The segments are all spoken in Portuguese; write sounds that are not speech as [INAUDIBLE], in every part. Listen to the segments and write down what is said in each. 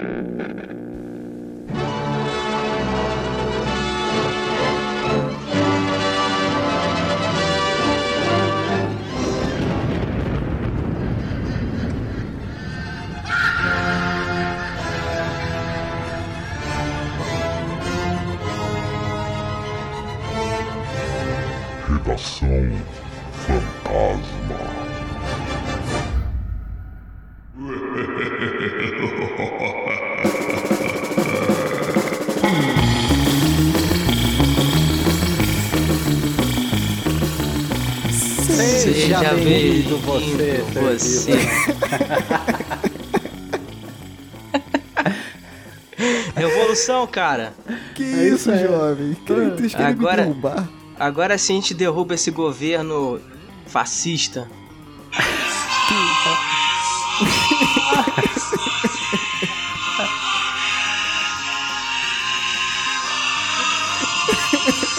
Mm-hmm. Seja bem-vindo você, você. [LAUGHS] Revolução, cara. Que É isso, isso aí. jovem? Agora- derrubar? Agora sim a gente derruba esse governo fascista.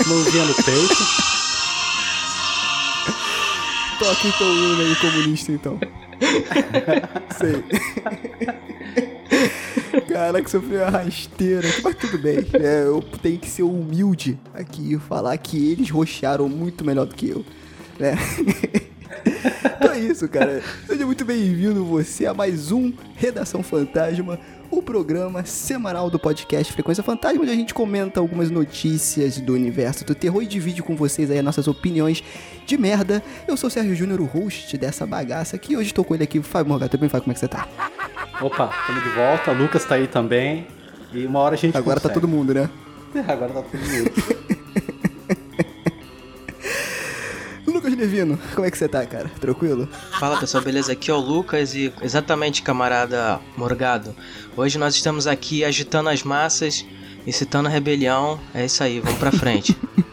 Mãozinha no peito. Toca então o hino aí, comunista, então. [LAUGHS] Sei. Caraca, sofreu uma rasteira. Mas tudo bem. É, eu tenho que ser humilde aqui e falar que eles roxaram muito melhor do que eu. Né? [LAUGHS] então é isso, cara. Seja muito bem-vindo você a mais um Redação Fantasma, o programa semanal do podcast Frequência Fantasma, onde a gente comenta algumas notícias do universo do terror e divide com vocês aí as nossas opiniões de merda. Eu sou o Sérgio Júnior, o host dessa bagaça aqui. Hoje estou com ele aqui, Fábio Morgado. Bem, Fábio? Como é que você tá? Opa, estamos de volta. Lucas tá aí também. E uma hora a gente Agora tá todo mundo, né? [LAUGHS] Agora tá todo mundo. Lucas como é que você tá, cara? Tranquilo? Fala pessoal, beleza? Aqui é o Lucas e exatamente, camarada Morgado. Hoje nós estamos aqui agitando as massas, incitando a rebelião. É isso aí, vamos pra frente. [LAUGHS]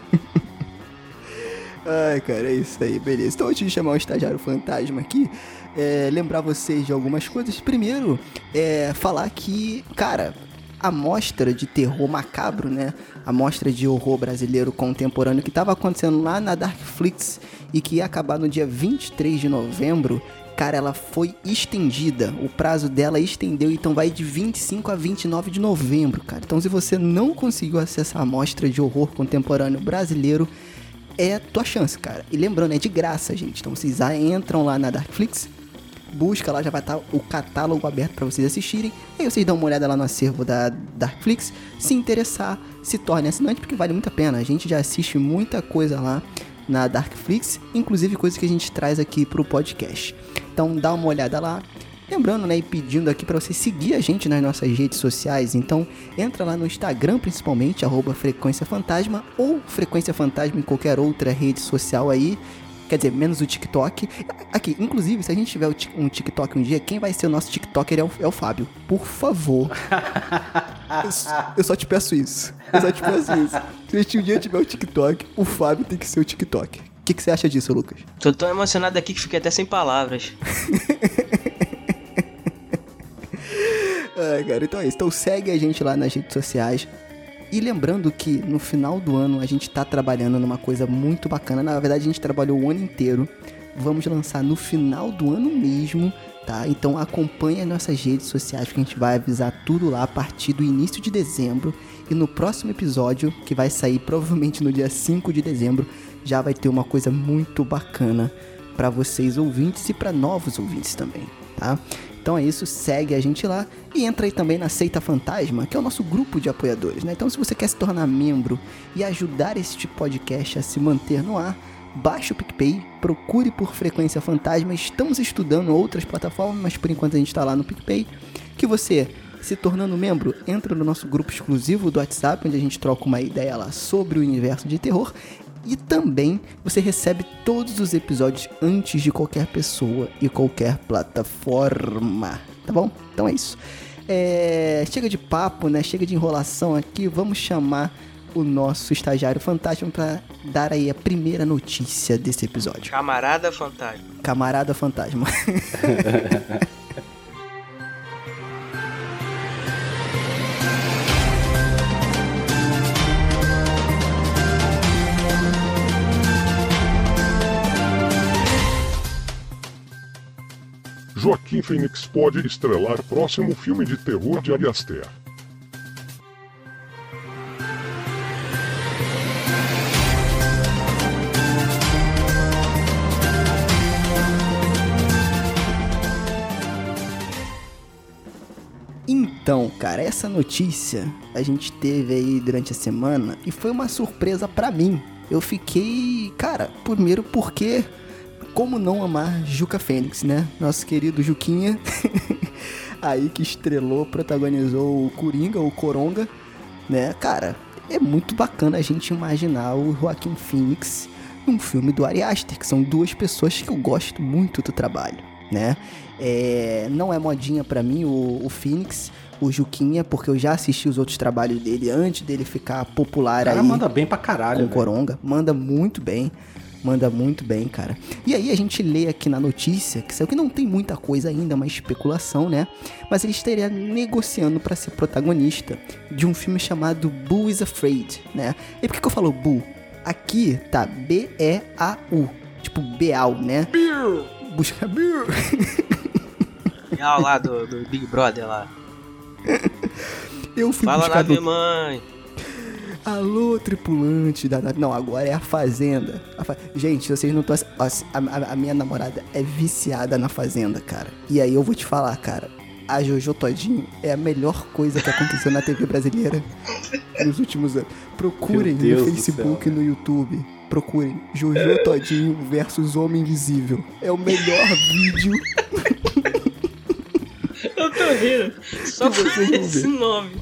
Ai, cara, é isso aí, beleza. Então, antes de chamar o estagiário fantasma aqui, é, lembrar vocês de algumas coisas. Primeiro, é falar que, cara, a mostra de terror macabro, né? A mostra de horror brasileiro contemporâneo que estava acontecendo lá na Darkflix e que ia acabar no dia 23 de novembro. Cara, ela foi estendida. O prazo dela estendeu, então vai de 25 a 29 de novembro, cara. Então, se você não conseguiu acessar a mostra de horror contemporâneo brasileiro, é tua chance, cara. E lembrando, é de graça, gente. Então vocês entram lá na Darkflix, busca lá, já vai estar o catálogo aberto para vocês assistirem. Aí vocês dão uma olhada lá no acervo da Darkflix. Se interessar, se torne assinante, porque vale muito a pena. A gente já assiste muita coisa lá na Darkflix, inclusive coisas que a gente traz aqui pro podcast. Então dá uma olhada lá. Lembrando, né, e pedindo aqui para você seguir a gente nas nossas redes sociais. Então, entra lá no Instagram, principalmente, arroba Frequência Fantasma, ou Frequência Fantasma em qualquer outra rede social aí. Quer dizer, menos o TikTok. Aqui, inclusive, se a gente tiver um TikTok um dia, quem vai ser o nosso TikToker é o, é o Fábio. Por favor. [LAUGHS] Eu, só te peço isso. Eu só te peço isso. Se a gente um dia tiver o TikTok, o Fábio tem que ser o TikTok. O que, que você acha disso, Lucas? Tô tão emocionado aqui que fiquei até sem palavras. [LAUGHS] Ai, cara, então é isso. Então segue a gente lá nas redes sociais. E lembrando que no final do ano a gente tá trabalhando numa coisa muito bacana. Na verdade, a gente trabalhou o ano inteiro. Vamos lançar no final do ano mesmo, tá? Então acompanhe as nossas redes sociais que a gente vai avisar tudo lá a partir do início de dezembro. E no próximo episódio, que vai sair provavelmente no dia 5 de dezembro, já vai ter uma coisa muito bacana para vocês ouvintes e para novos ouvintes também, tá? Então é isso, segue a gente lá e entra aí também na Seita Fantasma, que é o nosso grupo de apoiadores, né? Então se você quer se tornar membro e ajudar este podcast a se manter no ar, baixe o PicPay, procure por Frequência Fantasma. Estamos estudando outras plataformas, mas por enquanto a gente está lá no PicPay. Que você, se tornando membro, entra no nosso grupo exclusivo do WhatsApp, onde a gente troca uma ideia lá sobre o universo de terror. E também você recebe todos os episódios antes de qualquer pessoa e qualquer plataforma. Tá bom? Então é isso. É, chega de papo, né? Chega de enrolação aqui. Vamos chamar o nosso estagiário fantasma para dar aí a primeira notícia desse episódio. Camarada fantasma. Camarada fantasma. [LAUGHS] Joaquim Phoenix pode estrelar próximo filme de terror de Ari Aster. Cara, essa notícia a gente teve aí durante a semana e foi uma surpresa pra mim. Eu fiquei, cara, primeiro porque como não amar Juca Fênix, né? Nosso querido Juquinha, [LAUGHS] aí que estrelou, protagonizou o Coringa, o Coronga, né? Cara, é muito bacana a gente imaginar o Joaquim Phoenix num filme do Ari Aster, que são duas pessoas que eu gosto muito do trabalho, né? É, não é modinha pra mim o, o Phoenix, o Juquinha, porque eu já assisti os outros trabalhos dele antes dele ficar popular O cara aí manda bem pra caralho, com. Coronga. Manda muito bem. Manda muito bem, cara. E aí a gente lê aqui na notícia, que saiu que não tem muita coisa ainda, uma especulação, né? Mas ele estaria negociando pra ser protagonista de um filme chamado Boo is Afraid, né? E por que, que eu falo Boo? Aqui tá B-E-A-U. Tipo, Beal, né? Busca Beal. É ao lá do, do Big Brother lá. [LAUGHS] Eu fui Fala buscar nave do mãe. Alô, tripulante da nave. Não, agora é a Fazenda. A fa- Gente, vocês não estão. A, a- a minha namorada é viciada na Fazenda, cara. E aí eu vou te falar, cara. A Jojo Todinho é a melhor coisa que aconteceu na TV brasileira nos últimos anos. Procurem no Facebook e no YouTube. Procurem Jojo Todinho versus Homem Invisível. É o melhor vídeo. Eu tô rindo. Só por esse nome.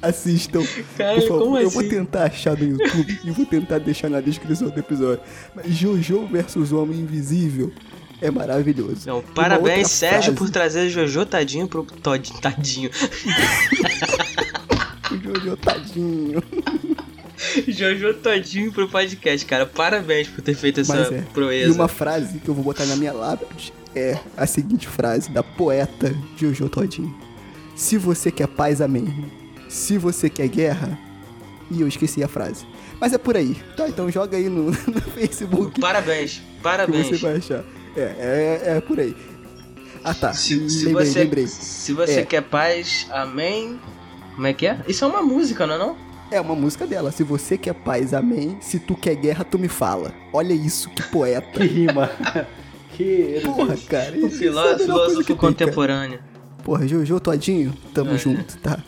Assistam. Cara, Por favor, eu vou assim? tentar achar no YouTube e vou tentar deixar na descrição do episódio. Mas Jojo versus Homem Invisível é maravilhoso. Não, parabéns, Sérgio, frase, por trazer Jojo Tadinho pro Tod, Tadinho. [LAUGHS] Jojo tadinho. Jojo Todinho pro podcast, cara. Parabéns por ter feito essa é. proeza. E uma frase que eu vou botar na minha lápide é a seguinte frase da poeta Jojo Todinho. Se você quer paz, amém. Se você quer guerra... E eu esqueci a frase. Mas é por aí. Tá, então joga aí no, [LAUGHS] no Facebook Parabéns, que parabéns. você vai achar. É, é, é por aí. Ah tá, Se, se lembrei, você, lembrei. se você É. quer paz, amém. Como é que é? Isso é uma música, não é não? É uma música dela. Se você quer paz, amém. Se tu quer guerra, tu me fala. Olha isso, que Que poeta. rima. [LAUGHS] que Porra, cara. O é coisa filósofo que tem, contemporâneo. Porra, Jojo Todinho, tamo É. junto, tá?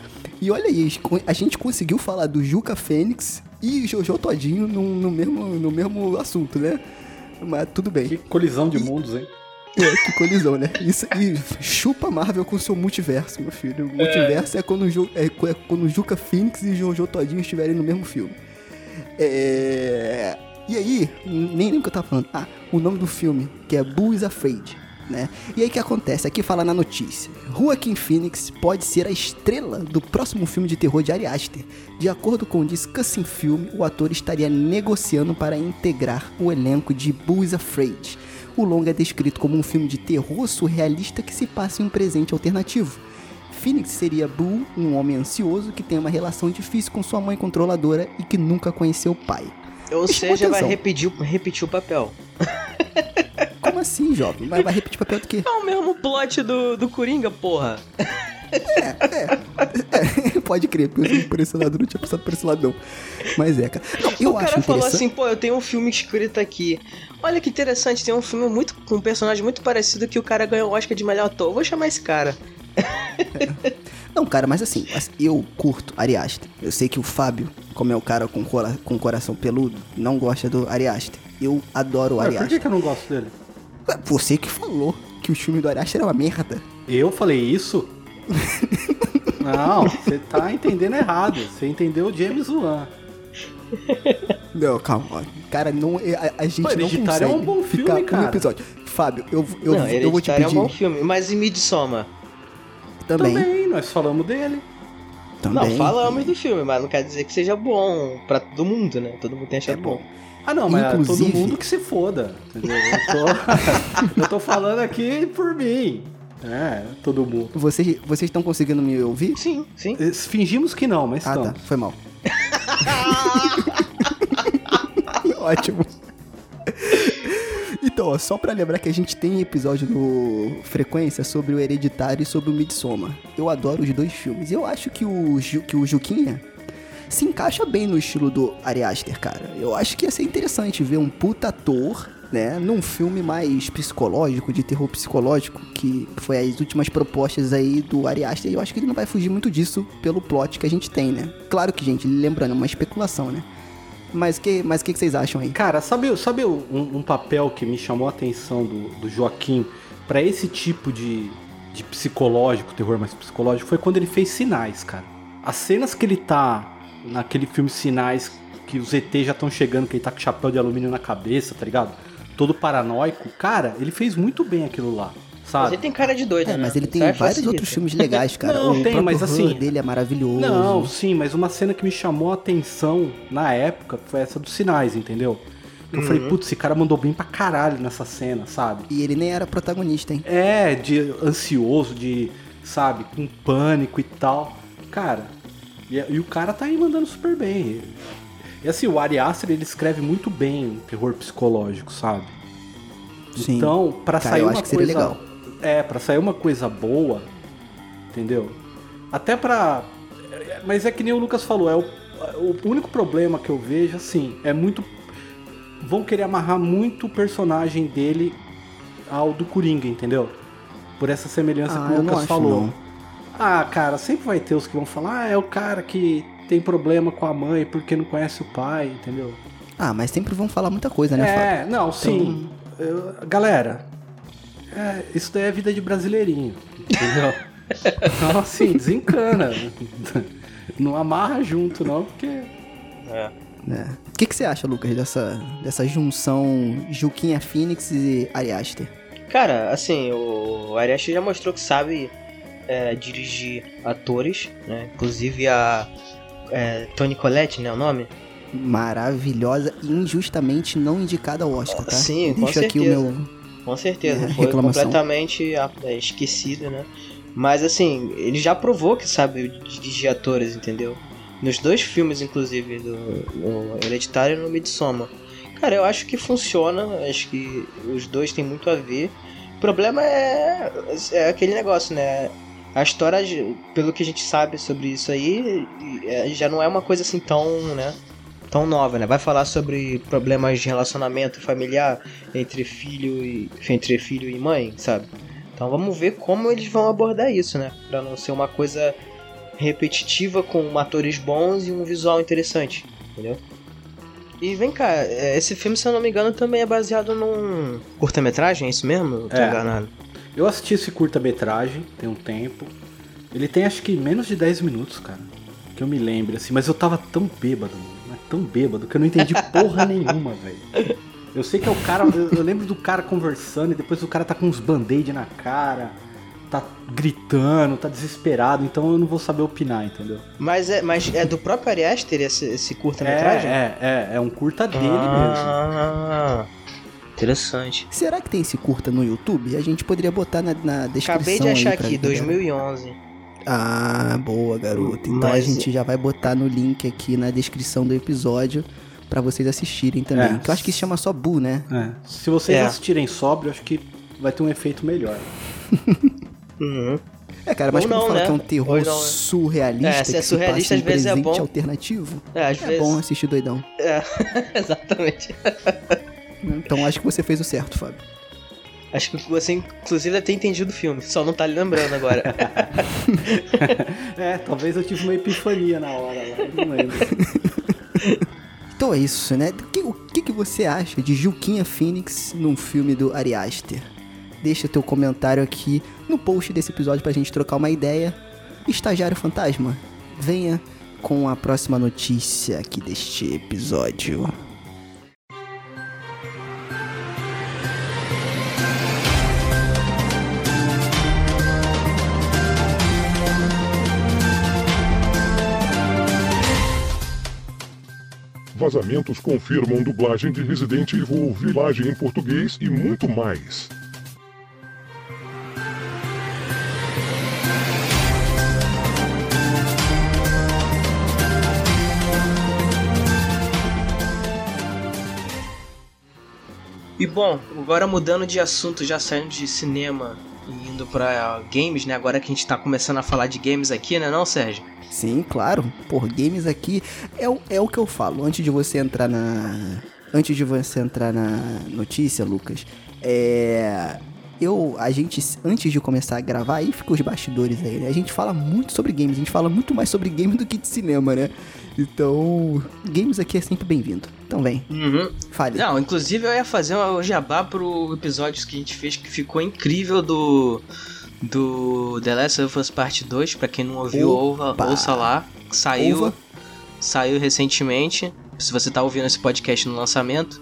E olha aí, a gente conseguiu falar do Juca Fênix e Jojo Todinho no, no mesmo, no mesmo assunto, né? Mas tudo bem. Que colisão de mundos, hein? É, que colisão, né? Isso, e chupa Marvel com seu multiverso, meu filho. O multiverso é, quando, o Ju- é, é quando o Juca Phoenix e Jojo Todinho estiverem no mesmo filme. É... E aí, nem lembro o que eu tava falando. Ah, o nome do filme, que é Boo is Afraid, né? E aí o que acontece? Aqui fala na notícia. Joaquin Phoenix pode ser a estrela do próximo filme de terror de Ari Aster. De acordo com o Discussing Film, o ator estaria negociando para integrar o elenco de Boo is Afraid. O longa é descrito como um filme de terror surrealista que se passa em um presente alternativo. Phoenix seria Boo, um homem ansioso que tem uma relação difícil com sua mãe controladora e que nunca conheceu o pai. Ou seja, vai repetir, o- repetir o papel. [LAUGHS] Como assim, jovem? Mas vai repetir papel do quê? É o mesmo plot do, do Coringa, porra. É, [LAUGHS] pode crer, por esse, por esse lado eu não tinha pensado por esse lado não. Mas é, cara. Não, eu o acho cara falou assim, pô, eu tenho um filme escrito aqui. Olha que interessante, tem um filme muito com um personagem muito parecido que o cara ganhou o Oscar de melhor ator. Vou chamar esse cara. Não, cara, mas assim, eu curto Ari Aster. Eu sei que o Fábio, como é o cara com, cora- com coração peludo, não gosta do Ari Aster. Eu adoro o Ué, Ari por que, que eu não gosto dele? Você que falou que o filme do Ari Aster é uma merda. Eu falei isso? [LAUGHS] Não, você tá entendendo errado. Você entendeu o James Wan. Não, calma. Cara, não, a, a gente Pô, não consegue é um bom ficar filme, um cara. episódio. Fábio, eu, eu, não, eu vou te pedir é um bom filme. Mas e Midsommar? também. Também, nós falamos dele. também. Não, falamos do filme, mas não quer dizer que seja bom pra todo mundo, né? Todo mundo tem achado É bom. bom. Ah, não, mas Inclusive- todo mundo que se foda. Entendeu? Eu tô, [LAUGHS] eu tô falando aqui por mim. É, todo mundo. Vocês vocês estão conseguindo me ouvir? Sim, sim. Eh, Fingimos que não, mas Ah, estamos. tá. Foi mal. [LAUGHS] [LAUGHS] Então, ó, só pra lembrar que a gente tem episódio no Frequência sobre o Hereditário e sobre o Midsommar. Eu adoro os dois filmes. Eu acho que o, Ju, que o Juquinha se encaixa bem no estilo do Ari Aster, cara. Eu acho que ia ser interessante ver um puta ator, né, num filme mais psicológico, de terror psicológico, que foi as últimas propostas aí do Ari Aster, e eu acho que ele não vai fugir muito disso pelo plot que a gente tem, né? Claro que, gente, lembrando, é uma especulação, né? Mas que, mas que, que vocês acham aí? Cara, sabe, sabe um, um papel que me chamou a atenção do, do Joaquim para esse tipo de, de psicológico, terror mais psicológico, foi quando ele fez Sinais, cara. As cenas que ele tá naquele filme Sinais, que os ET já estão chegando, que ele tá com chapéu de alumínio na cabeça, tá ligado? Todo paranoico. Cara, ele fez muito bem aquilo lá. Sabe? Mas ele tem cara de doido, É, né? mas ele tem aí vários outros filmes legais, cara. Não, o tem, mas assim- dele é maravilhoso. Não, sim, mas uma cena que me chamou a atenção na época foi essa dos sinais, entendeu? Eu falei, putz, esse cara mandou bem pra caralho nessa cena, sabe? E ele nem era protagonista, hein? É, de ansioso, de, sabe, com pânico e tal. Cara, e, e o cara tá aí mandando super bem. E assim, o Ari Aster, ele escreve muito bem terror psicológico, sabe? Sim. Então, pra Cara, sair eu uma acho que seria coisa. legal. É, pra sair uma coisa boa, entendeu? Até pra. Mas é que nem o Lucas falou, é o, o único problema que eu vejo, assim, é muito. Vão querer amarrar muito o personagem dele ao do Coringa, entendeu? Por essa semelhança Ah, que o Lucas falou. não. Ah, cara, sempre vai ter os que vão falar, ah, é o cara que tem problema com a mãe porque não conhece o pai, entendeu? Ah, mas sempre vão falar muita coisa, né, Fábio? É, não, sim. Eu- galera, é, isso daí é vida de brasileirinho, entendeu? [LAUGHS] então, assim, desencana. Não amarra junto, não, porque. É. É. O que, que você acha, Lucas, dessa, dessa junção Juquinha Phoenix e Ari Aster? Cara, assim, o Ari Aster já mostrou que sabe é, dirigir atores, né? Inclusive a é, Toni Collette, né? O nome? Maravilhosa e injustamente não indicada ao Oscar, tá? Sim, com Deixo aqui o certeza. meu. Com certeza. É, Foi reclamação. completamente ah, é, esquecido, né? Mas assim, ele já provou que sabe dirigir atores, entendeu? Nos dois filmes, inclusive, do, no Hereditário e no Midsommar. Cara, eu acho que funciona, acho que os dois têm muito a ver. O problema é, é aquele negócio, né? A história, pelo que a gente sabe sobre isso aí, é, já não é uma coisa assim tão, né? Tão nova, né? Vai falar sobre problemas de relacionamento familiar entre filho e entre filho e mãe, sabe? Então vamos ver como eles vão abordar isso, né? Pra não ser uma coisa repetitiva com atores bons e um visual interessante, entendeu? E vem cá, é, esse filme, se eu não me engano, também é baseado num curta-metragem, é isso mesmo? Eu Tô É. enganado. Eu assisti esse curta-metragem, tem um tempo. Ele tem acho que menos de 10 minutos, cara. Que eu me lembro, assim, mas eu tava tão bêbado, mano, tão bêbado, que eu não entendi porra nenhuma, velho. Eu sei que é o cara. Eu, eu lembro do cara conversando e depois o cara tá com uns band-aid na cara, tá gritando, tá desesperado, então eu não vou saber opinar, entendeu? Mas é, mas é do próprio Ari Aster esse, esse curta-metragem? É, é, é, é um curta dele mesmo. ah, Interessante. Será que tem esse curta no YouTube? A gente poderia botar na, na descrição. Acabei de achar aqui, galera. 2011. Ah, boa, garoto. Então a Mas- gente já vai botar no link aqui na descrição do episódio pra vocês assistirem também. É. Que eu acho que se chama só Bu, né? É. Se vocês É. assistirem sóbrio, acho que vai ter um efeito melhor. [LAUGHS] Uhum. É, cara, mas Ou quando não, fala né? que é um terror não, né? surrealista, É, se é que se surrealista, passa em às vezes é presente bom. alternativo, É, às é vezes. bom assistir doidão. É, [LAUGHS] exatamente. Então acho que você fez o certo, Fábio. Acho que você, inclusive, deve ter entendido o filme, só não tá lembrando agora. [LAUGHS] É, talvez eu tive uma epifania na hora lá, não lembro. [LAUGHS] Então é isso, né? O que, o que, que você acha de Juquinha Phoenix num filme do Ari Aster? Deixa teu comentário aqui no post desse episódio pra gente trocar uma ideia. Estagiário Fantasma, venha com a próxima notícia aqui deste episódio. Vazamentos confirmam dublagem de Resident Evil Village em português e muito mais. E bom, agora mudando de assunto, já saindo de cinema indo pra games, né? Agora que a gente tá começando a falar de games aqui, né não, Sérgio? Sim, claro. Por games aqui é, o- é o que eu falo. Antes de você entrar na. Antes de você entrar na notícia, Lucas, é. Eu, a gente, antes de começar a gravar, aí ficam os bastidores aí, né? A gente fala muito sobre games, a gente fala muito mais sobre games do que de cinema, né? Então, games aqui é sempre bem-vindo. Então vem, Uhum. fale. Não, inclusive eu ia fazer um jabá pro episódio que a gente fez que ficou incrível do do The Last of Us Part 2, pra quem não ouviu, ouva, ouça lá. Saiu, saiu recentemente. Se você tá ouvindo esse podcast no lançamento,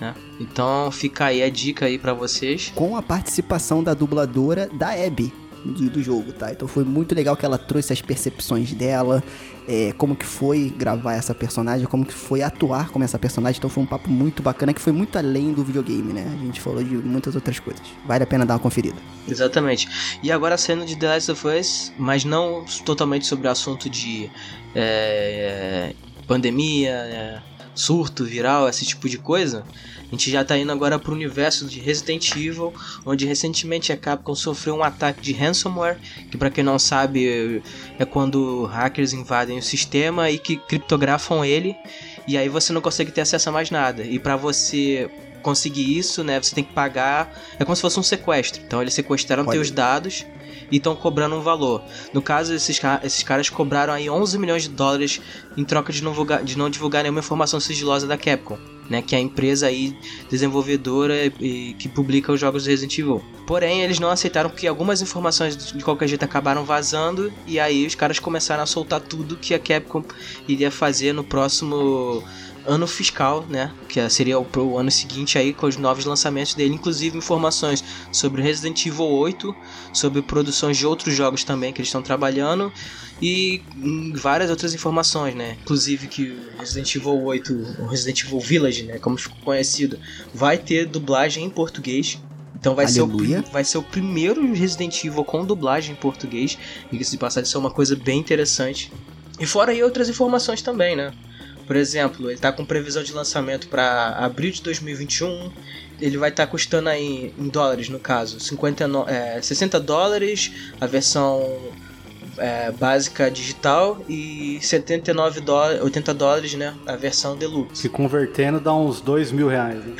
né? Então fica aí a dica aí pra vocês. com a participação da dubladora da Abby do, do jogo, tá? Então foi muito legal que ela trouxe as percepções dela, é, como que foi gravar essa personagem, como que foi atuar como essa personagem. Então foi um papo muito bacana que foi muito além do videogame, né? A gente falou de muitas outras coisas. Vale a pena dar uma conferida. Exatamente. E agora saindo de The Last of Us, mas não totalmente sobre o assunto de é, pandemia, é, surto viral, esse tipo de coisa. A gente já tá indo agora pro universo de Resident Evil, onde recentemente a Capcom sofreu um ataque de ransomware, que pra quem não sabe é quando hackers invadem o sistema e que criptografam ele, e aí você não consegue ter acesso a mais nada. E pra você conseguir isso, né, você tem que pagar, é como se fosse um sequestro. Então eles sequestraram Olha teus dados e estão cobrando um valor. No caso, esses, esses caras cobraram aí 11 milhões de dólares em troca de não, divulgar, de não divulgar nenhuma informação sigilosa da Capcom, né, que é a empresa aí desenvolvedora e que publica os jogos do Resident Evil. Porém, eles não aceitaram que algumas informações de qualquer jeito acabaram vazando e aí os caras começaram a soltar tudo que a Capcom iria fazer no próximo ano fiscal, né? Que seria o pro ano seguinte aí com os novos lançamentos dele, inclusive informações sobre Resident Evil 8, sobre produções de outros jogos também que eles estão trabalhando e hum, várias outras informações, né? Inclusive que o Resident Evil 8, o Resident Evil Village, né, como ficou conhecido, vai ter dublagem em português. Então vai ser, o, vai ser o primeiro Resident Evil com dublagem em português. Diga-se de passagem, isso é uma coisa bem interessante. E fora aí outras informações também, né? Por exemplo, ele tá com previsão de lançamento para abril de 2021. Ele vai estar custando aí em dólares, no caso, 59, é, 60 dólares a versão é, básica digital e 79 dólares, 80 dólares, né, a versão deluxe. Que convertendo dá uns dois mil reais. Né?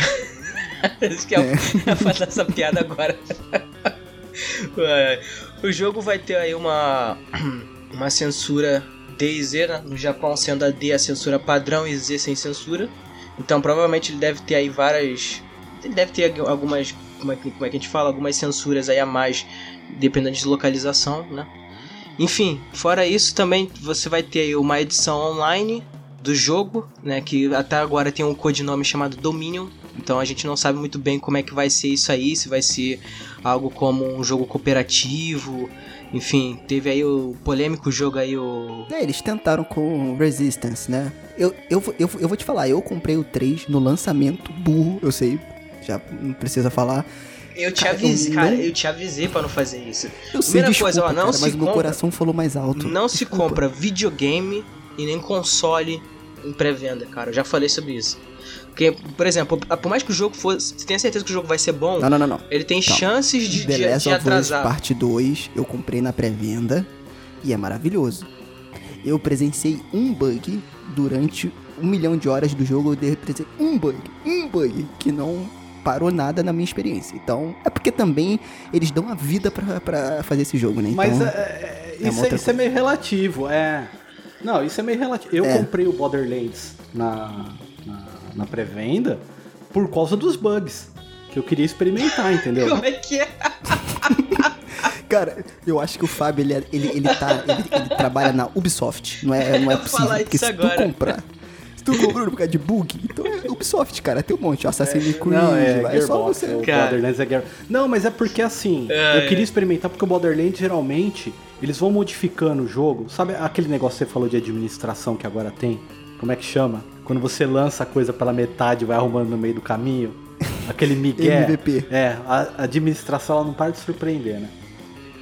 [LAUGHS] Isso que é, é [LAUGHS] fazer essa piada agora. [LAUGHS] É, o jogo vai ter aí uma [CLEARS THROAT] uma censura D e Z, né? no Japão sendo a D a censura padrão e Z sem censura. Então provavelmente ele deve ter aí várias. Ele deve ter algumas. Como é, que, como é que a gente fala? Algumas censuras aí a mais, dependendo de localização, né? Enfim, fora isso também você vai ter aí uma edição online do jogo, né? Que até agora tem um codinome chamado Dominion. Então a gente não sabe muito bem como é que vai ser isso aí, se vai ser algo como um jogo cooperativo. Enfim, teve aí o polêmico jogo aí, o. É, eles tentaram com Resistance, né? Eu, eu, vou- eu, eu vou te falar, eu comprei o 3 no lançamento, burro, eu sei, já não precisa falar. Eu te Cara, eu avisei, cara, não- eu te avisei pra não fazer isso. Eu sei, Primeira desculpa, coisa, ó, não cara, se mas o meu compra- coração falou mais alto. Não se Desculpa. compra videogame e nem console em pré-venda, cara. Eu já falei sobre isso. Porque, por exemplo, por mais que o jogo fosse. Você tenha certeza que o jogo vai ser bom, Não, não, não, não. ele tem Não. chances de, The de, Last de of Us atrasar. Parte 2, eu comprei na pré-venda e é maravilhoso. Eu presenciei um bug durante um milhão de horas do jogo, eu presenciei um bug, um bug, que não parou nada na minha experiência. Então, é porque também eles dão a vida pra, pra fazer esse jogo, né? Então, Mas é, é, é uma isso, é, isso é meio relativo, é. Não, isso é meio relativo. Eu É. comprei o Borderlands na, na, pré-venda por causa dos bugs. Que eu queria experimentar, entendeu? Como é que é? Cara, eu acho que o Fábio, ele, é- ele, ele, tá, ele, ele trabalha na Ubisoft. Não é, não é possível. falar Porque isso se agora. tu comprar... Se tu comprou por causa de bug, então é Ubisoft, cara. Tem um monte. Assassin's Creed, Não, é, é só você... o. Borderlands é Gear... Não, mas é porque assim, É, eu é. queria experimentar porque o Borderlands geralmente, eles vão modificando o jogo. Sabe aquele negócio que você falou de administração que agora tem? Como é que chama? Quando você lança a coisa pela metade e vai arrumando no meio do caminho. Aquele migué. [LAUGHS] MVP. É, a administração ela não para de surpreender, né?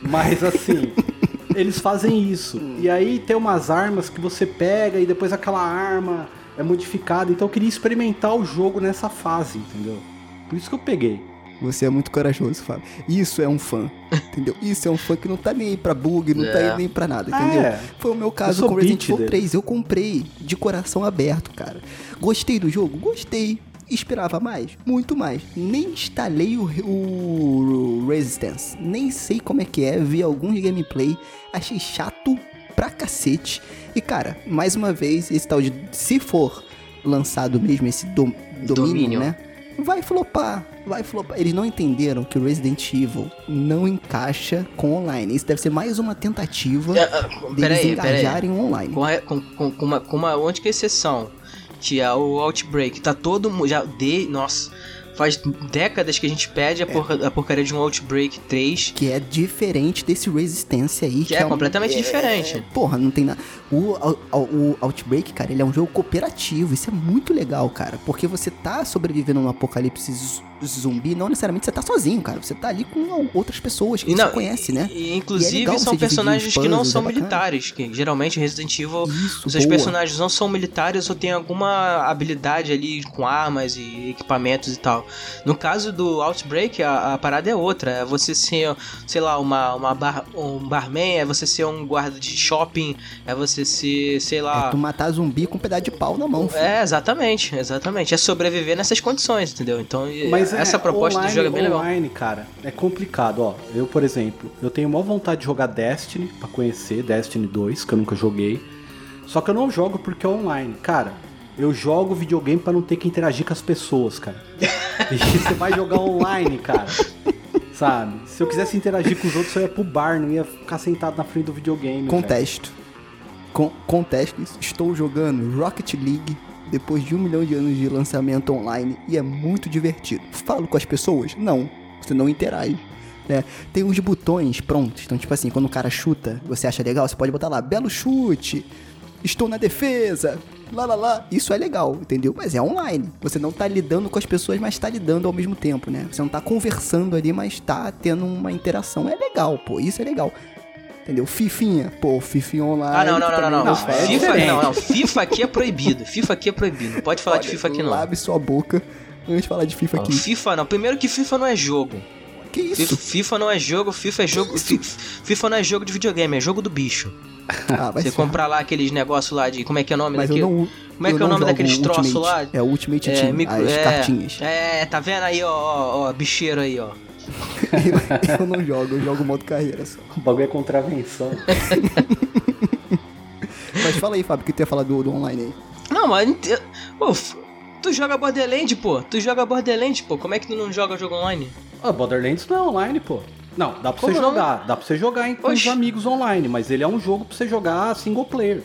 Mas assim, [LAUGHS] eles fazem isso. E aí tem umas armas que você pega e depois aquela arma é modificada. Então eu queria experimentar o jogo nessa fase, entendeu? Por isso que eu peguei. Você é muito corajoso, Fábio. Isso é um fã, entendeu? Isso é um fã que não tá nem aí pra bug, não tá É. aí nem pra nada, entendeu? É. Foi o meu caso com Resident Evil dele. 3. Eu comprei de coração aberto, cara. Gostei do jogo? Gostei. Esperava mais? Muito mais. Nem instalei o, o Resistance. Nem sei como é que é. Vi alguns gameplay. Achei chato pra cacete. E, cara, mais uma vez, esse tal de. Se for lançado mesmo esse dom, domínio, Domínio. né? Vai flopar, Eles não entenderam que o Resident Evil não encaixa com online. Isso deve ser mais uma tentativa É, ah, deles peraí. engajarem online. Com, a- com, com, com uma, com uma única exceção, que é o Outbreak. Tá todo mundo. Já de. Nossa. Faz décadas que a gente pede a, porra- a porcaria de um Outbreak 3. Que é diferente desse Resistência aí. Que é um- completamente diferente. Porra, não tem nada. O, o, o Outbreak, cara, ele é um jogo cooperativo. Isso é muito legal, cara. Porque você tá sobrevivendo num apocalipse zumbi, não necessariamente você tá sozinho, cara. Você tá ali com outras pessoas que E você não, conhece, né? E, E é inclusive legal são personagens que não são é militares. Que geralmente Resident Evil. Isso, Os seus boa. personagens não são militares ou têm alguma habilidade ali com armas e equipamentos e tal. No caso do Outbreak, a, a parada é outra. É você ser, sei lá, uma, uma bar, um barman, é você ser um guarda de shopping, é você ser, sei É lá. tu matar zumbi com um pedaço de pau na mão. filho. É, exatamente, exatamente. É sobreviver nessas condições, entendeu? Então, Mas essa é, proposta online, do jogo é bem legal. Online, cara, é complicado, ó. Eu, por exemplo, eu tenho maior vontade de jogar Destiny pra conhecer, Destiny 2, que eu nunca joguei. Só que eu não jogo porque é online. Cara, eu jogo videogame pra não ter que interagir com as pessoas, cara. E você vai jogar online, cara. Sabe? Se eu quisesse interagir com os outros, eu ia pro bar, não ia ficar sentado na frente do videogame. Contesto. Con contesto isso. Estou jogando Rocket League depois de um milhão de anos de lançamento online e é muito divertido. Falo com as pessoas? Não. Você não interage. Né? Tem uns botões prontos. Então, tipo assim, quando o cara chuta, você acha legal, você pode botar lá, belo chute, estou na defesa, lá lá lá. Isso é legal, entendeu? Mas é online. Você não tá lidando com as pessoas, mas tá lidando ao mesmo tempo, né? Você não tá conversando ali, mas tá tendo uma interação. É legal, pô. Isso é legal. Entendeu? Fifinha. Pô, Fifinha online. Ah, não, não, não, não, não. FIFA, não, não. FIFA aqui é proibido. FIFA aqui é proibido. Não pode falar de Olha, FIFA aqui, não. Lave sua boca antes de falar de FIFA aqui. FIFA não. Primeiro que FIFA não é jogo. Que FIFA, isso? FIFA não é jogo, FIFA é jogo. fi- FIFA não é jogo de videogame, é jogo do bicho. [LAUGHS] Ah, vai Você comprar lá aqueles negócios lá de. Como é que é o nome Mas eu daquele? não. Como é que é o nome daqueles troços lá? É o Ultimate Team, micro- as é, cartinhas. É, tá vendo aí, ó, ó, ó, bicheiro aí, ó. [LAUGHS] eu não jogo, eu jogo modo carreira só. O bagulho é contravenção. [LAUGHS] Mas fala aí, Fábio, que tu ia falar do, do online aí. Não, mas. Pô, tu joga Borderlands, pô. Tu joga Borderlands, pô. Como é que tu não joga jogo online? Ah, Borderlands não é online, pô. Não, dá pra Como você não? jogar. Dá pra você jogar com os Oxi. amigos online, mas ele é um jogo pra você jogar single player.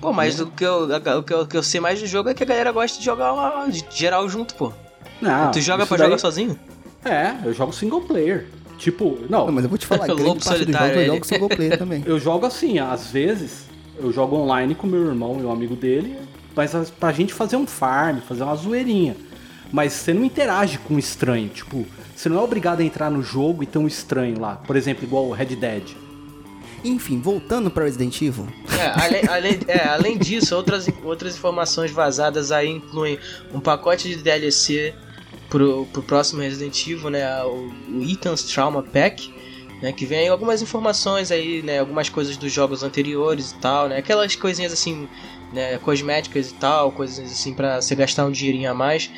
Pô, mas o que, eu, o, que eu, o que eu sei mais do jogo é que a galera gosta de jogar lá, de geral junto, pô. Não, tu joga isso pra daí- jogar sozinho? É, eu jogo single player. Tipo, não, Não, mas eu vou te falar, [LAUGHS] grande parte solitário, jogos eu ele. jogo single player [LAUGHS] também. eu jogo assim, às vezes eu jogo online com meu irmão e um amigo dele, mas as- pra gente fazer um farm, fazer uma zoeirinha. Mas você não interage com um estranho, tipo, você não é obrigado a entrar no jogo e ter um estranho lá. Por exemplo, igual o Red Dead. Enfim, voltando pra Resident Evil. É, além, além, é, além disso, outras, outras informações vazadas aí incluem um pacote de DLC pro, pro próximo Resident Evil, né? O, o Ethan's Trauma Pack, né? Que vem algumas informações aí, né? Algumas coisas dos jogos anteriores e tal, né? Aquelas coisinhas assim, né? Cosméticas e tal, coisas assim pra você gastar um dinheirinho a mais.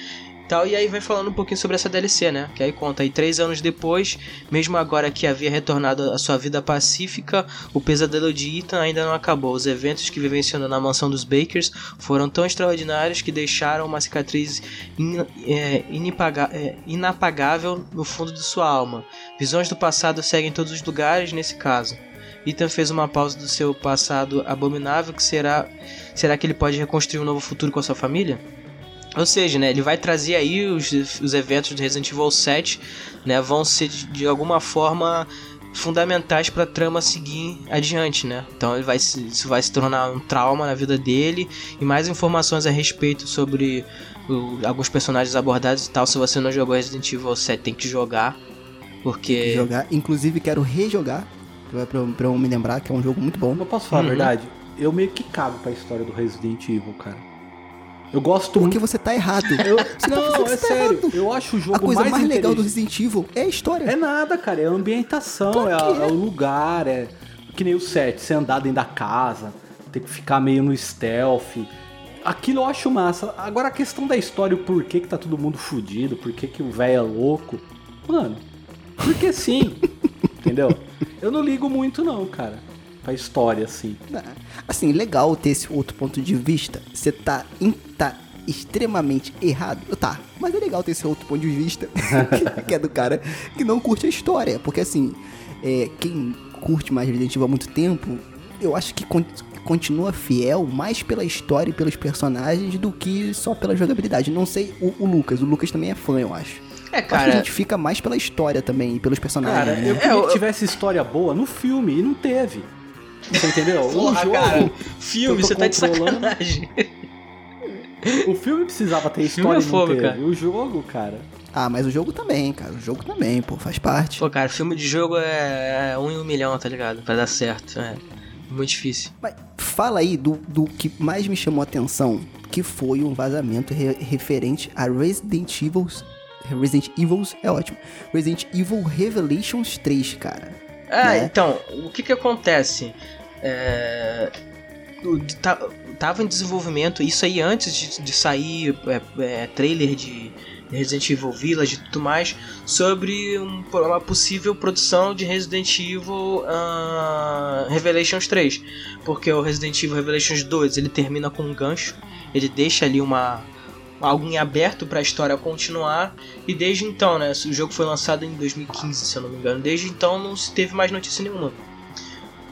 Tal, e aí vai falando um pouquinho sobre essa DLC, né? Que aí conta aí três anos depois, mesmo agora que havia retornado à sua vida pacífica, o pesadelo de Ethan ainda não acabou. Os eventos que vivenciou na mansão dos Bakers foram tão extraordinários que deixaram uma cicatriz in- é, inipaga- é, inapagável no fundo de sua alma. Visões do passado seguem todos os lugares nesse caso. Ethan fez uma pausa do seu passado abominável que será será que ele pode reconstruir um novo futuro com a sua família? Ou seja, né, ele vai trazer aí os, os eventos do Resident Evil 7, né, vão ser de, de alguma forma fundamentais para a trama seguir adiante, né? Então ele vai se, isso vai se tornar um trauma na vida dele e mais informações a respeito sobre o- alguns personagens abordados e tal. Se você não jogou Resident Evil 7, tem que jogar, porque Jogar. Inclusive, quero rejogar. Pra eu me lembrar que é um jogo muito bom. Eu posso falar Uhum. a verdade? Eu meio que cago pra história do Resident Evil, cara. Eu gosto Porque você tá errado. Eu... Você tá Não, fazendo é sério. Eu acho o jogo A coisa mais, legal do. Resident Evil é a história. É nada, cara. É a ambientação, Claro é, a- é. o lugar, é. Que nem o set, você andar dentro da casa, ter que ficar meio no stealth. Aquilo eu acho massa. Agora a questão da história, o porquê que tá todo mundo fudido, por que que o velho é louco. Mano, porque sim. [LAUGHS] entendeu? Eu não ligo muito, não, cara. Pra história, assim. Assim, legal ter esse outro ponto de vista. Você tá, in- tá extremamente errado. Tá, mas é legal ter esse outro ponto de vista. [LAUGHS] que é do cara que não curte a história. Porque assim, é, quem curte mais Resident Evil há muito tempo, eu acho que con- continua fiel mais pela história e pelos personagens do que só pela jogabilidade. Não sei o, o Lucas. O Lucas também é fã, eu acho. É, Eu acho que a cara, gente fica mais pela história também e pelos personagens. Cara, né? eu queria É, eu- que tivesse história boa no filme e não teve. Você entendeu? o porra, jogo. cara, filme, você tá de sacanagem. O filme precisava ter filme história é e fogo, teve. cara. O jogo, cara. Ah, mas o jogo também, cara. O jogo também, pô, faz parte. Pô, cara, filme de jogo é, é um em um milhão, tá ligado? Pra dar certo. É muito difícil. Mas fala aí do, do que mais me chamou a atenção, que foi um vazamento re- referente a Resident Evil. Resident Evil é ótimo. Resident Evil Revelations 3, cara. É, Né? então, o que que acontece? É, tá- tava em desenvolvimento, isso aí antes de, de sair é, é, trailer de Resident Evil Village e tudo mais, sobre um- uma possível produção de Resident Evil ah, Revelations 3. Porque o Resident Evil Revelations 2 ele termina com um gancho, ele deixa ali uma. Algo em aberto para a história continuar e desde então, né? O jogo foi lançado em 2015, se eu não me engano. Desde então não se teve mais notícia nenhuma.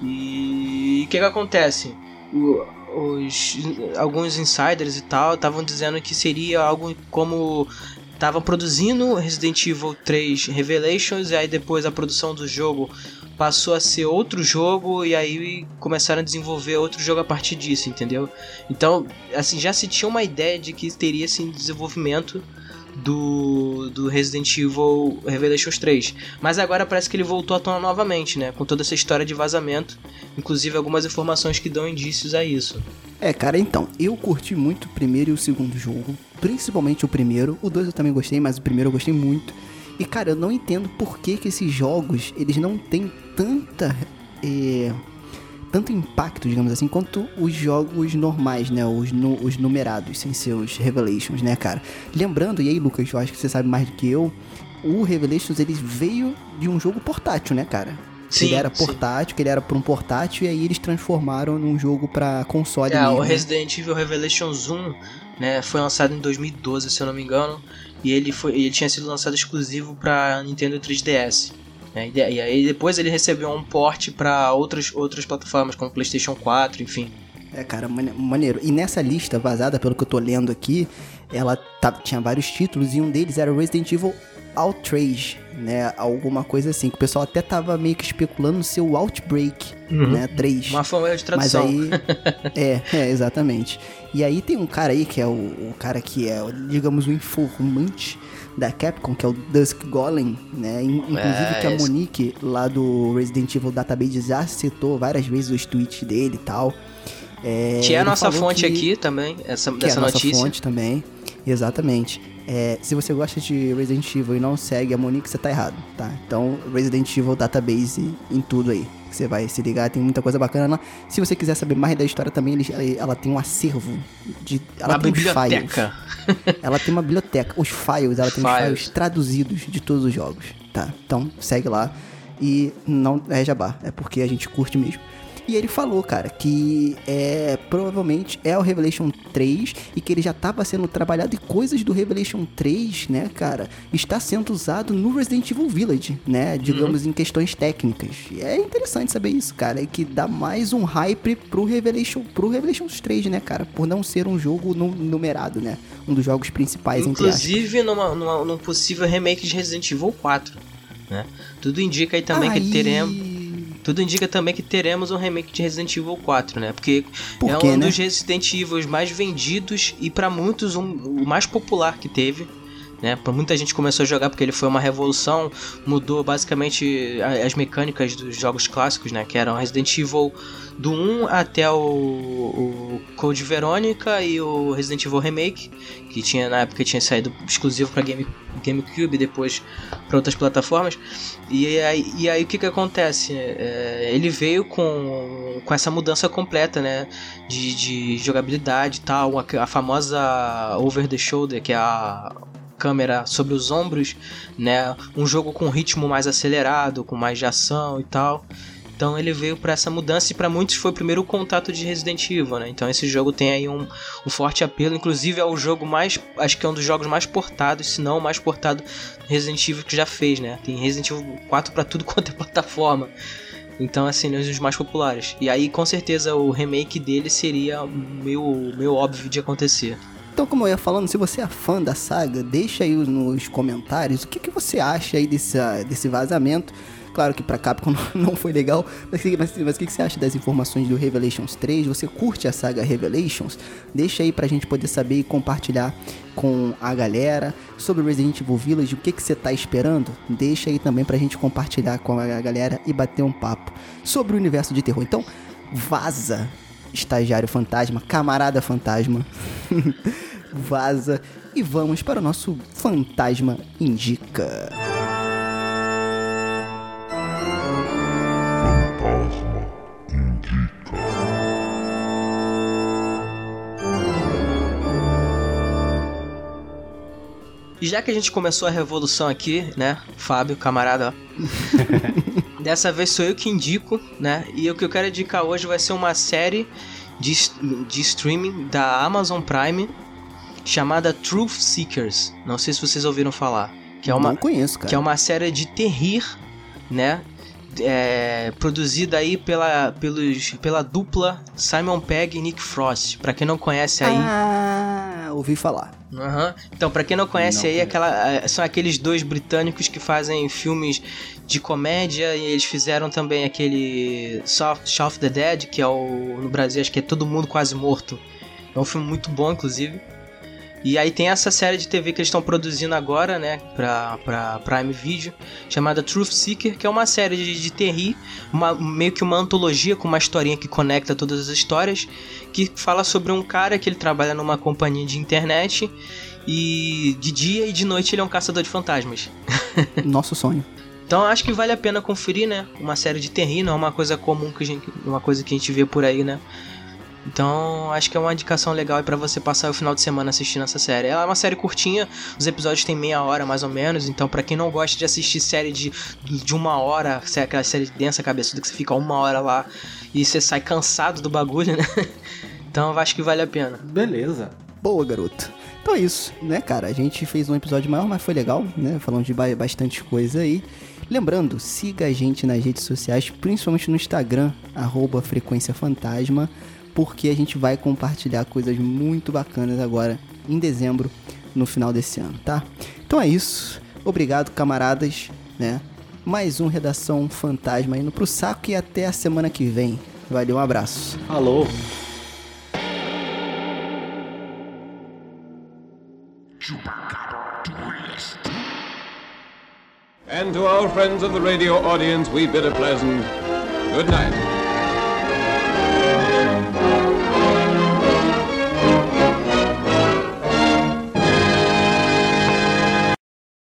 E o que, que acontece? O- os, alguns insiders e tal estavam dizendo que seria algo como. Estavam produzindo Resident Evil 3 Revelations e aí depois a produção do jogo passou a ser outro jogo e aí começaram a desenvolver outro jogo a partir disso, entendeu? Então, assim, já se tinha uma ideia de que teria esse desenvolvimento do, do Resident Evil Revelations 3. Mas agora parece que ele voltou à tona novamente, né? Com toda essa história de vazamento. Inclusive algumas informações que dão indícios a isso. É, cara, então, eu curti muito o primeiro e o segundo jogo. Principalmente o primeiro. O dois eu também gostei, mas o primeiro eu gostei muito. E, cara, eu não entendo por que, que esses jogos, eles não têm tanta... é, tanto impacto, digamos assim, quanto os jogos normais, né? Os, nu- os numerados, sem seus Revelations, né, cara? Lembrando, e aí, Lucas, eu acho que você sabe mais do que eu, o Revelations, ele veio de um jogo portátil, né, cara? Sim, ele era sim. portátil, que ele era pra um portátil, e aí eles transformaram num jogo pra console É, mesmo. o Resident Evil Revelations 1 né, foi lançado em 2012, se eu não me engano. E ele, foi, ele tinha sido lançado exclusivo para Nintendo 3DS. Né, e, e aí depois ele recebeu um port para outras, outras plataformas, como PlayStation 4, enfim. É, cara, mane- maneiro. E nessa lista vazada, pelo que eu tô lendo aqui, ela tá- tinha vários títulos e um deles era Resident Evil Outrage, né? Alguma coisa assim, que o pessoal até tava meio que especulando ser o Outbreak, né? 3. Uma forma de Mas tradução. aí. [LAUGHS] é, é, exatamente. E aí tem um cara aí que é o, o cara que é, digamos, o informante da Capcom, que é o Dusk Golem, né? In- Inclusive É, que a Monique, lá do Resident Evil Database, já citou várias vezes os tweets dele e tal. É, que é a nossa fonte que- aqui também, essa, que dessa é a nossa notícia. fonte também. Exatamente. É, se você gosta de Resident Evil e não segue a Monique, você tá errado, tá? Então, Resident Evil Database em tudo aí. Você vai se ligar, tem muita coisa bacana lá. Se você quiser saber mais da história também, ele- ela, tem um acervo de. Ela Uma tem os files. biblioteca. Ela tem uma biblioteca. Os files, ela tem os Files. files traduzidos de todos os jogos, tá? Então, segue lá. E não é jabá, é porque a gente curte mesmo. E ele falou, cara, que é provavelmente é o Revelation 3 e que ele já estava sendo trabalhado e coisas do Revelation 3, né, cara, está sendo usado no Resident Evil Village, né, digamos em questões técnicas. E é interessante saber isso, cara, e que dá mais um hype pro Revelation, pro Revelation 3, né, cara, por não ser um jogo nu- numerado, né, um dos jogos principais. Inclusive numa, numa- num possível remake de Resident Evil 4. Né? Tudo indica aí também que Aí- teremos. Tudo indica também que teremos um remake de Resident Evil 4, né? Porque Por é quê, um né? dos Resident Evil mais vendidos e pra muitos um- o mais popular que teve. Né? Muita gente começou a jogar porque ele foi uma revolução, mudou basicamente as mecânicas dos jogos clássicos, né? Que eram Resident Evil do 1 até o, o Code Veronica e o Resident Evil Remake, que tinha na época tinha saído exclusivo para Game, GameCube depois para outras plataformas. E aí, e aí o que que acontece? É, ele veio com, com essa mudança completa, né? De, de jogabilidade tal, a, a famosa over the shoulder, que é a câmera sobre os ombros, né? Um jogo com ritmo mais acelerado, com mais de ação e tal. Então ele veio para essa mudança e para muitos foi o primeiro contato de Resident Evil, né? Então esse jogo tem aí um, um, forte apelo, inclusive é o jogo mais, acho que é um dos jogos mais portados, se não o mais portado Resident Evil que já fez, né? Tem Resident Evil 4 para tudo [LAUGHS] quanto é plataforma. Então, assim, é um dos mais populares. E aí, com certeza, o remake dele seria meio, meio óbvio de acontecer. Então, como eu ia falando, se você é fã da saga, deixa aí nos comentários o que, que você acha aí desse, desse vazamento. Claro que pra Capcom [LAUGHS] não foi legal, mas, mas, mas o que você acha das informações do Revelations 3? Você curte a saga Revelations? Deixa aí pra gente poder saber e compartilhar com a galera sobre Resident Evil Village, o que, que você tá esperando? Deixa aí também pra gente compartilhar com a galera e bater um papo sobre o universo de terror. Então, vaza, estagiário fantasma, camarada fantasma. [LAUGHS] vaza e vamos para o nosso fantasma indica. E já que a gente começou a revolução aqui, né, Fábio, camarada, [LAUGHS] dessa vez sou eu que indico, né? E o que eu quero indicar hoje vai ser uma série de, de streaming da Amazon Prime chamada Truth Seekers. Não sei se vocês ouviram falar. Que é uma, Não conheço, cara. Que é uma série de terrir, né? É, produzida aí pela, pelos, pela dupla Simon Pegg e Nick Frost. Pra quem não conhece aí. Ah, ouvi falar. Uhum. Então, pra quem não conhece não aí, aquela, é, são aqueles dois britânicos que fazem filmes de comédia e eles fizeram também aquele Soft, Shaun of the Dead, que é o no Brasil acho que é Todo Mundo Quase Morto. É um filme muito bom, inclusive. E aí tem essa série de TV que eles estão produzindo agora, né, pra, pra Prime Video, chamada Truth Seeker, que é uma série de, de terri, uma, meio que uma antologia com uma historinha que conecta todas as histórias, que fala sobre um cara que ele trabalha numa companhia de internet e de dia e de noite ele é um caçador de fantasmas. [LAUGHS] Nosso sonho. Então acho que vale a pena conferir, né? Uma série de terri, não é uma coisa comum que a gente, uma coisa que a gente vê por aí, né? Então, acho que é uma indicação legal para você passar o final de semana assistindo essa série. Ela é uma série curtinha, os episódios têm meia hora mais ou menos, então para quem não gosta de assistir série de, de uma hora, aquela série densa cabeçuda que você fica uma hora lá e você sai cansado do bagulho, né? [LAUGHS] Então, eu acho que vale a pena. Beleza. Boa, garoto. Então é isso, né, cara? A gente fez um episódio maior, mas foi legal, né? Falando de bastante coisa aí. Lembrando, siga a gente nas redes sociais, principalmente no Instagram, arroba Frequência Fantasma porque a gente vai compartilhar coisas muito bacanas agora em dezembro, no final desse ano, tá? Então é isso. Obrigado, camaradas, né? Mais um Redação Fantasma indo pro saco e até a semana que vem. Valeu, um abraço. Alô. And to our friends of the radio audience, we bid a pleasant good night.